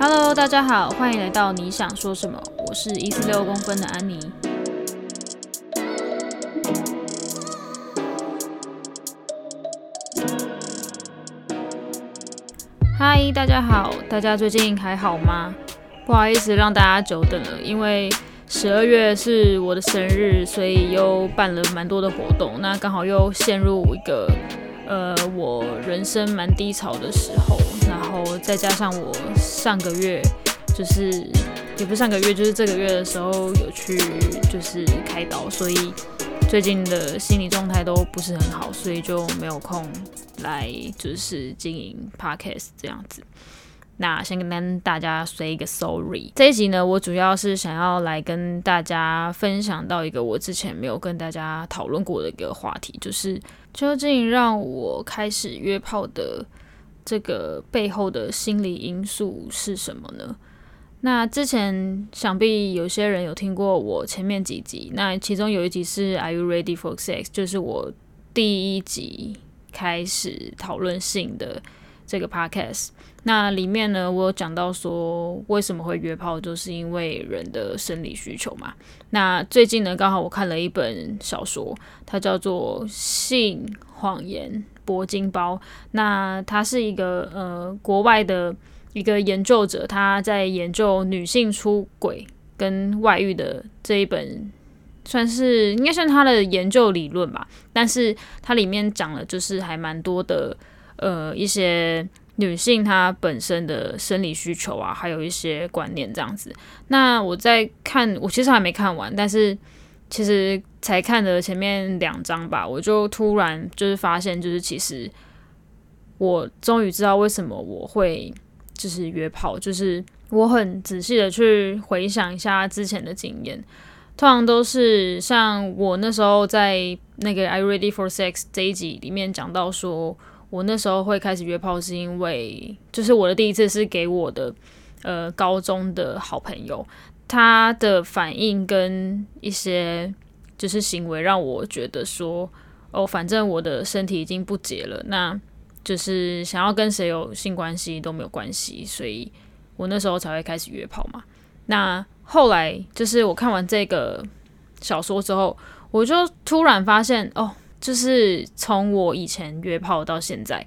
Hello，大家好，欢迎来到你想说什么？我是一四六公分的安妮。嗨，大家好，大家最近还好吗？不好意思让大家久等了，因为十二月是我的生日，所以又办了蛮多的活动，那刚好又陷入一个呃我人生蛮低潮的时候，后再加上我上个月就是也不是上个月，就是这个月的时候有去就是开刀，所以最近的心理状态都不是很好，所以就没有空来就是经营 podcast 这样子。那先跟大家 say 一个 sorry。这一集呢，我主要是想要来跟大家分享到一个我之前没有跟大家讨论过的一个话题，就是究竟让我开始约炮的这个背后的心理因素是什么呢？那之前想必有些人有听过我前面几集，那其中有一集是 Are you ready for sex？就是我第一集开始讨论性的这个 podcast。那里面呢，我有讲到说为什么会约炮，就是因为人的生理需求嘛。那最近呢，刚好我看了一本小说，它叫做《性谎言铂金包》。那它是一个呃国外的一个研究者，他在研究女性出轨跟外遇的这一本，算是应该算他的研究理论吧。但是它里面讲了，就是还蛮多的呃一些。女性她本身的生理需求啊，还有一些观念这样子。那我在看，我其实还没看完，但是其实才看了前面两章吧，我就突然就是发现，就是其实我终于知道为什么我会就是约炮，就是我很仔细的去回想一下之前的经验，通常都是像我那时候在那个《I Ready for Sex》这一集里面讲到说。我那时候会开始约炮，是因为就是我的第一次是给我的呃高中的好朋友，他的反应跟一些就是行为让我觉得说，哦，反正我的身体已经不洁了，那就是想要跟谁有性关系都没有关系，所以我那时候才会开始约炮嘛。那后来就是我看完这个小说之后，我就突然发现，哦。就是从我以前约炮到现在，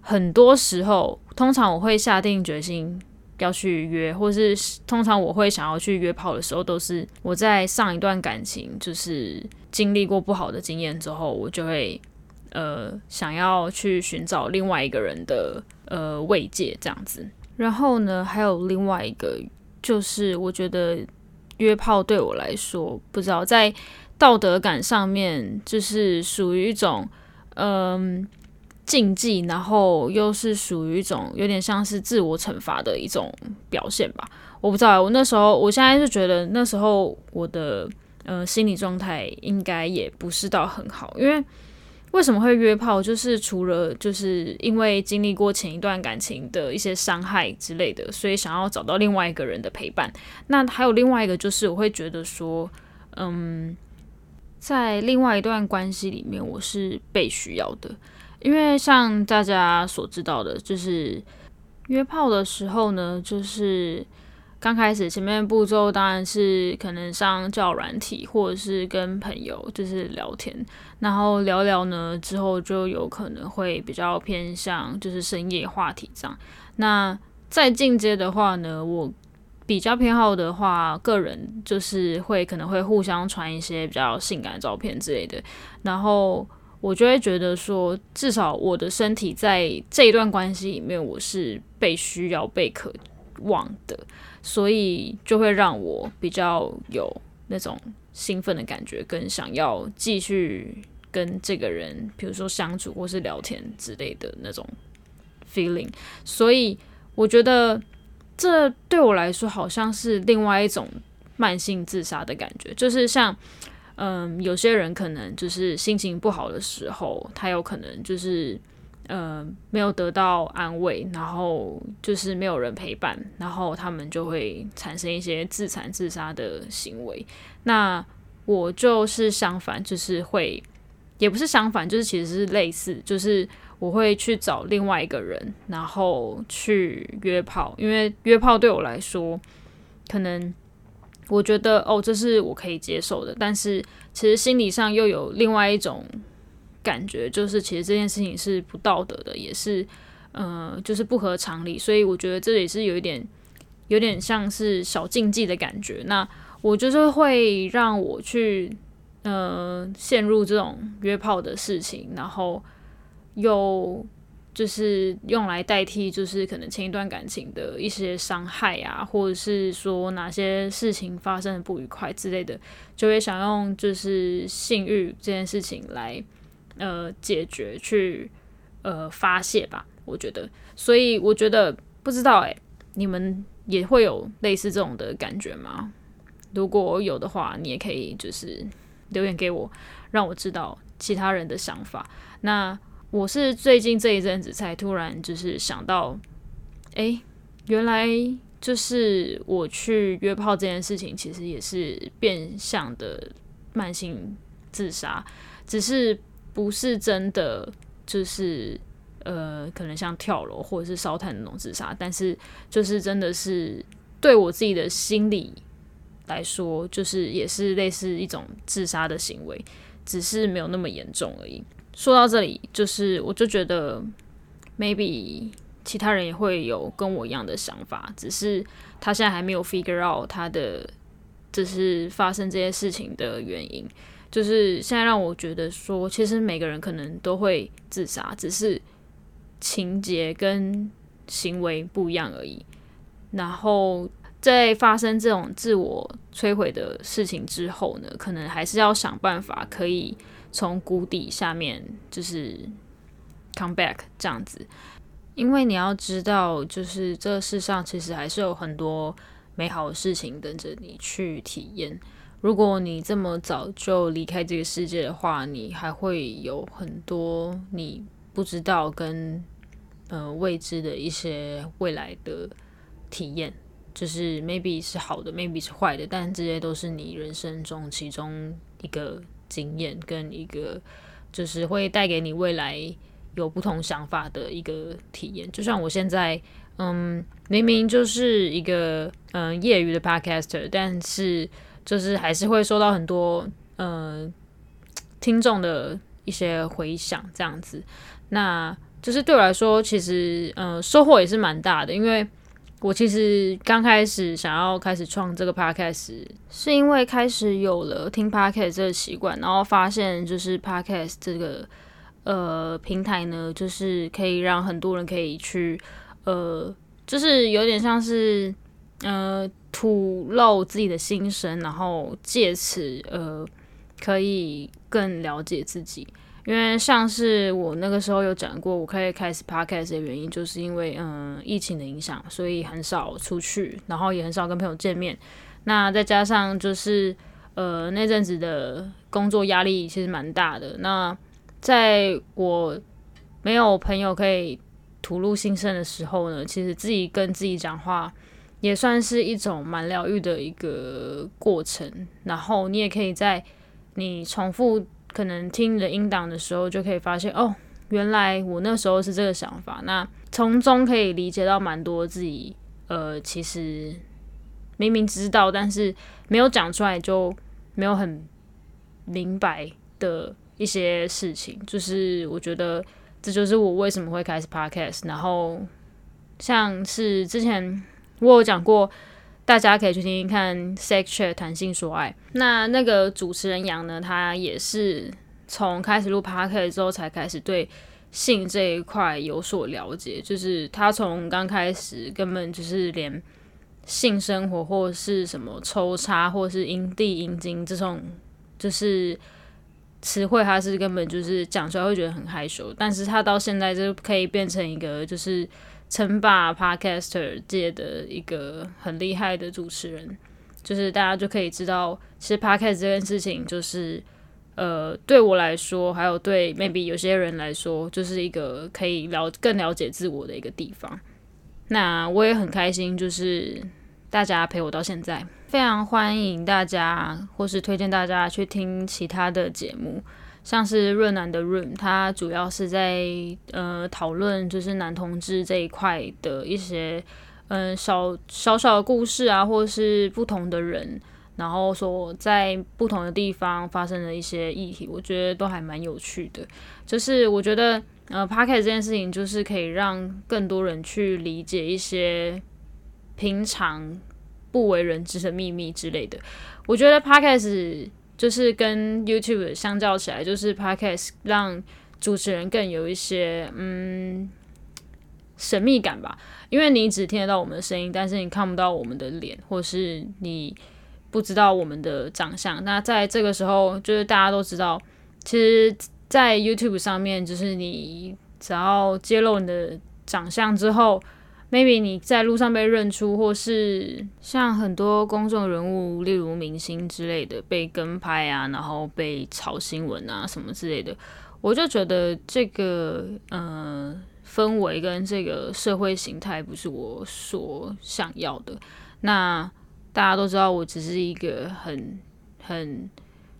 很多时候，通常我会下定决心要去约，或是通常我会想要去约炮的时候，都是我在上一段感情就是经历过不好的经验之后，我就会呃想要去寻找另外一个人的呃慰藉这样子。然后呢，还有另外一个就是我觉得约炮对我来说，不知道在。道德感上面就是属于一种嗯禁忌，然后又是属于一种有点像是自我惩罚的一种表现吧。我不知道，我那时候，我现在就觉得那时候我的呃心理状态应该也不是到很好，因为为什么会约炮？就是除了就是因为经历过前一段感情的一些伤害之类的，所以想要找到另外一个人的陪伴。那还有另外一个就是我会觉得说，嗯。在另外一段关系里面，我是被需要的，因为像大家所知道的，就是约炮的时候呢，就是刚开始前面步骤当然是可能上叫软体，或者是跟朋友就是聊天，然后聊聊呢之后就有可能会比较偏向就是深夜话题这样。那再进阶的话呢，我。比较偏好的话，个人就是会可能会互相传一些比较性感照片之类的，然后我就会觉得说，至少我的身体在这一段关系里面，我是被需要、被渴望的，所以就会让我比较有那种兴奋的感觉，跟想要继续跟这个人，比如说相处或是聊天之类的那种 feeling，所以我觉得。这对我来说好像是另外一种慢性自杀的感觉，就是像，嗯，有些人可能就是心情不好的时候，他有可能就是，呃，没有得到安慰，然后就是没有人陪伴，然后他们就会产生一些自残自杀的行为。那我就是相反，就是会也不是相反，就是其实是类似，就是我会去找另外一个人，然后去约炮，因为约炮对我来说，可能我觉得哦，这是我可以接受的，但是其实心理上又有另外一种感觉，就是其实这件事情是不道德的，也是呃，就是不合常理，所以我觉得这也是有一点，有点像是小禁忌的感觉。那我就是会让我去。呃，陷入这种约炮的事情，然后又就是用来代替，就是可能前一段感情的一些伤害啊，或者是说哪些事情发生的不愉快之类的，就会想用就是性欲这件事情来呃解决，去呃发泄吧。我觉得，所以我觉得不知道哎，你们也会有类似这种的感觉吗？如果有的话，你也可以就是。留言给我，让我知道其他人的想法。那我是最近这一阵子才突然就是想到，哎，原来就是我去约炮这件事情，其实也是变相的慢性自杀，只是不是真的就是呃，可能像跳楼或者是烧炭那种自杀，但是就是真的是对我自己的心理。来说，就是也是类似一种自杀的行为，只是没有那么严重而已。说到这里，就是我就觉得，maybe 其他人也会有跟我一样的想法，只是他现在还没有 figure out 他的，就是发生这些事情的原因。就是现在让我觉得说，其实每个人可能都会自杀，只是情节跟行为不一样而已。然后。在发生这种自我摧毁的事情之后呢，可能还是要想办法可以从谷底下面就是 come back 这样子，因为你要知道，就是这世上其实还是有很多美好的事情等着你去体验。如果你这么早就离开这个世界的话，你还会有很多你不知道跟呃未知的一些未来的体验。就是 maybe 是好的，maybe 是坏的，但这些都是你人生中其中一个经验跟一个，就是会带给你未来有不同想法的一个体验。就像我现在，嗯，明明就是一个嗯业余的 podcaster，但是就是还是会收到很多嗯听众的一些回响，这样子，那就是对我来说，其实嗯收获也是蛮大的，因为。我其实刚开始想要开始创这个 podcast，是因为开始有了听 podcast 这个习惯，然后发现就是 podcast 这个呃平台呢，就是可以让很多人可以去呃，就是有点像是呃吐露自己的心声，然后借此呃可以更了解自己。因为像是我那个时候有讲过，我可以开始 podcast 的原因，就是因为嗯疫情的影响，所以很少出去，然后也很少跟朋友见面。那再加上就是呃那阵子的工作压力其实蛮大的。那在我没有朋友可以吐露心声的时候呢，其实自己跟自己讲话也算是一种蛮疗愈的一个过程。然后你也可以在你重复。可能听你的音档的时候，就可以发现哦，原来我那时候是这个想法。那从中可以理解到蛮多自己，呃，其实明明知道，但是没有讲出来，就没有很明白的一些事情。就是我觉得这就是我为什么会开始 podcast。然后像是之前我有讲过。大家可以去听听看《Sex Chat 谈性说爱》。那那个主持人杨呢，他也是从开始录 Podcast 之后才开始对性这一块有所了解。就是他从刚开始根本就是连性生活或是什么抽插或是阴蒂阴茎这种就是词汇，他是根本就是讲出来会觉得很害羞。但是他到现在就可以变成一个就是。称霸 Podcaster 界的一个很厉害的主持人，就是大家就可以知道，其实 Podcast 这件事情，就是呃，对我来说，还有对 maybe 有些人来说，就是一个可以了更了解自我的一个地方。那我也很开心，就是大家陪我到现在，非常欢迎大家，或是推荐大家去听其他的节目。像是润南的润，它主要是在呃讨论就是男同志这一块的一些嗯小小小的故事啊，或者是不同的人，然后说在不同的地方发生的一些议题，我觉得都还蛮有趣的。就是我觉得呃 p o c a s t 这件事情，就是可以让更多人去理解一些平常不为人知的秘密之类的。我觉得 p o c a s t 就是跟 YouTube 相较起来，就是 Podcast 让主持人更有一些嗯神秘感吧，因为你只听得到我们的声音，但是你看不到我们的脸，或是你不知道我们的长相。那在这个时候，就是大家都知道，其实，在 YouTube 上面，就是你只要揭露你的长相之后。Maybe 你在路上被认出，或是像很多公众人物，例如明星之类的被跟拍啊，然后被炒新闻啊什么之类的，我就觉得这个呃氛围跟这个社会形态不是我所想要的。那大家都知道，我只是一个很很。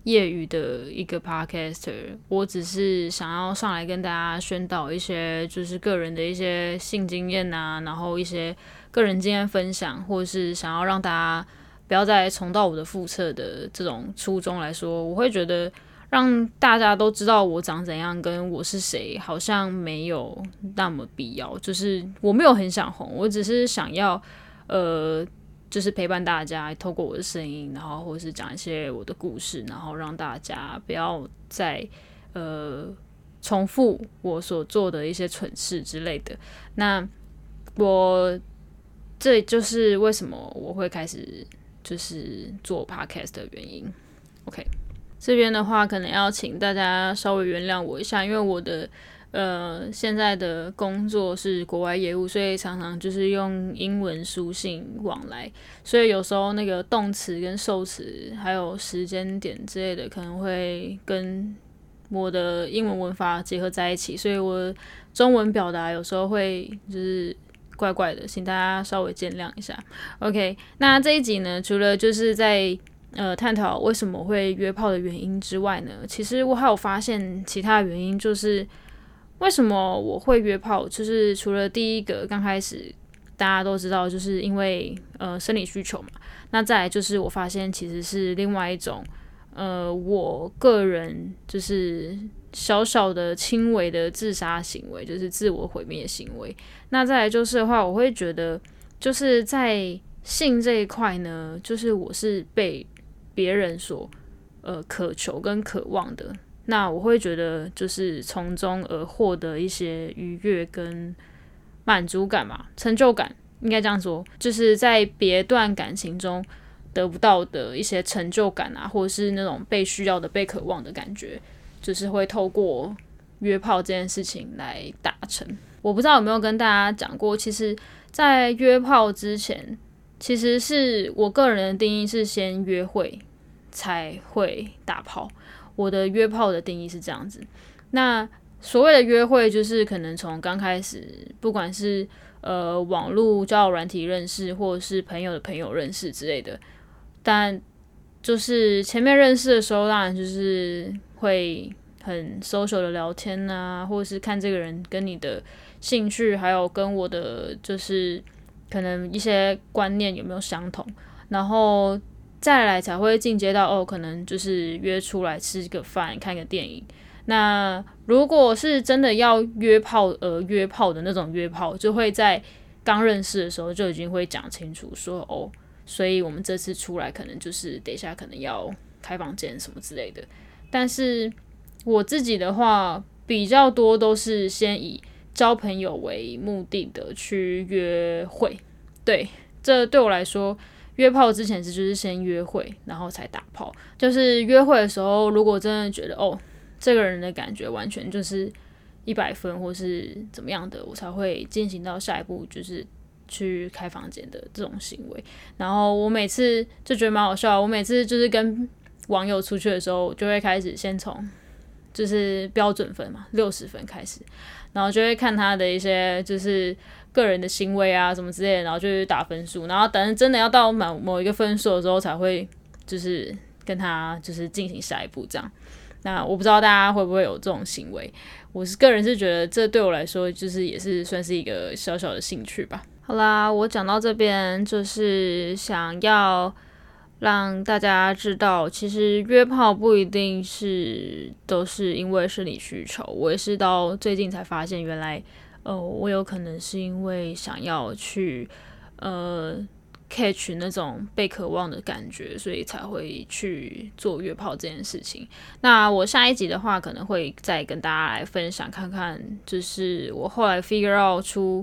业余的一个 podcaster，我只是想要上来跟大家宣导一些，就是个人的一些性经验啊，然后一些个人经验分享，或者是想要让大家不要再重蹈我的覆辙的这种初衷来说，我会觉得让大家都知道我长怎样，跟我是谁，好像没有那么必要。就是我没有很想红，我只是想要，呃。就是陪伴大家，透过我的声音，然后或者是讲一些我的故事，然后让大家不要再呃重复我所做的一些蠢事之类的。那我这就是为什么我会开始就是做 podcast 的原因。OK，这边的话可能要请大家稍微原谅我一下，因为我的。呃，现在的工作是国外业务，所以常常就是用英文书信往来，所以有时候那个动词跟受词还有时间点之类的，可能会跟我的英文文法结合在一起，所以我中文表达有时候会就是怪怪的，请大家稍微见谅一下。OK，那这一集呢，除了就是在呃探讨为什么会约炮的原因之外呢，其实我还有发现其他原因，就是。为什么我会约炮？就是除了第一个，刚开始大家都知道，就是因为呃生理需求嘛。那再来就是我发现其实是另外一种，呃，我个人就是小小的轻微的自杀行为，就是自我毁灭行为。那再来就是的话，我会觉得就是在性这一块呢，就是我是被别人所呃渴求跟渴望的。那我会觉得，就是从中而获得一些愉悦跟满足感嘛，成就感应该这样说，就是在别段感情中得不到的一些成就感啊，或者是那种被需要的、被渴望的感觉，就是会透过约炮这件事情来达成。我不知道有没有跟大家讲过，其实，在约炮之前，其实是我个人的定义是先约会才会打炮。我的约炮的定义是这样子，那所谓的约会就是可能从刚开始，不管是呃网络交友软体认识，或者是朋友的朋友认识之类的，但就是前面认识的时候，当然就是会很 social 的聊天啊，或者是看这个人跟你的兴趣，还有跟我的就是可能一些观念有没有相同，然后。再来才会进阶到哦，可能就是约出来吃个饭、看个电影。那如果是真的要约炮而约炮的那种约炮，就会在刚认识的时候就已经会讲清楚说哦，所以我们这次出来可能就是等一下可能要开房间什么之类的。但是我自己的话比较多都是先以交朋友为目的的去约会，对，这对我来说。约炮之前是就是先约会，然后才打炮。就是约会的时候，如果真的觉得哦，这个人的感觉完全就是一百分，或是怎么样的，我才会进行到下一步，就是去开房间的这种行为。然后我每次就觉得蛮好笑，我每次就是跟网友出去的时候，就会开始先从就是标准分嘛，六十分开始，然后就会看他的一些就是。个人的行为啊，什么之类的，然后就去打分数，然后等真的要到某某一个分数的时候，才会就是跟他就是进行下一步这样。那我不知道大家会不会有这种行为，我是个人是觉得这对我来说就是也是算是一个小小的兴趣吧。好啦，我讲到这边就是想要让大家知道，其实约炮不一定是都是因为生理需求，我也是到最近才发现，原来呃我有可能是因为想要去呃。catch 那种被渴望的感觉，所以才会去做约炮这件事情。那我下一集的话，可能会再跟大家来分享，看看就是我后来 figure out 出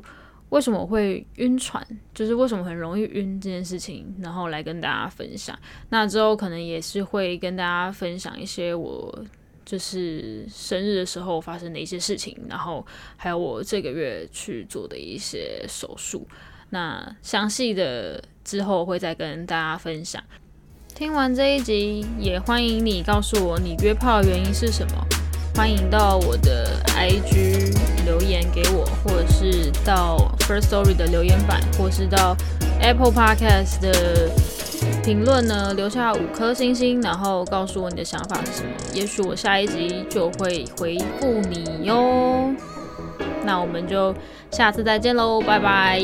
为什么我会晕船，就是为什么很容易晕这件事情，然后来跟大家分享。那之后可能也是会跟大家分享一些我就是生日的时候发生的一些事情，然后还有我这个月去做的一些手术。那详细的。之后会再跟大家分享。听完这一集，也欢迎你告诉我你约炮的原因是什么。欢迎到我的 IG 留言给我，或者是到 First Story 的留言板，或是到 Apple Podcast 的评论呢，留下五颗星星，然后告诉我你的想法是什么。也许我下一集就会回复你哟。那我们就下次再见喽，拜拜。